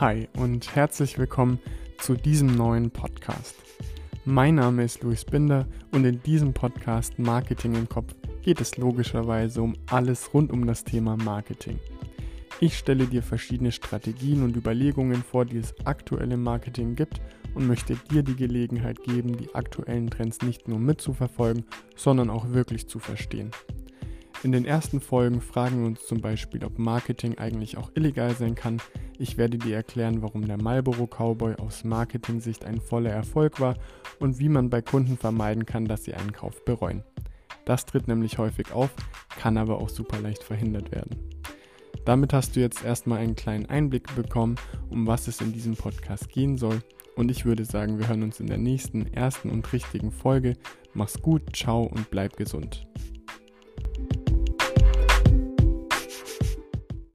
Hi und herzlich willkommen zu diesem neuen Podcast. Mein Name ist Luis Binder und in diesem Podcast Marketing im Kopf geht es logischerweise um alles rund um das Thema Marketing. Ich stelle dir verschiedene Strategien und Überlegungen vor, die es aktuell im Marketing gibt und möchte dir die Gelegenheit geben, die aktuellen Trends nicht nur mitzuverfolgen, sondern auch wirklich zu verstehen. In den ersten Folgen fragen wir uns zum Beispiel, ob Marketing eigentlich auch illegal sein kann. Ich werde dir erklären, warum der Marlboro Cowboy aus Marketing-Sicht ein voller Erfolg war und wie man bei Kunden vermeiden kann, dass sie einen Kauf bereuen. Das tritt nämlich häufig auf, kann aber auch super leicht verhindert werden. Damit hast du jetzt erstmal einen kleinen Einblick bekommen, um was es in diesem Podcast gehen soll. Und ich würde sagen, wir hören uns in der nächsten, ersten und richtigen Folge. Mach's gut, ciao und bleib gesund.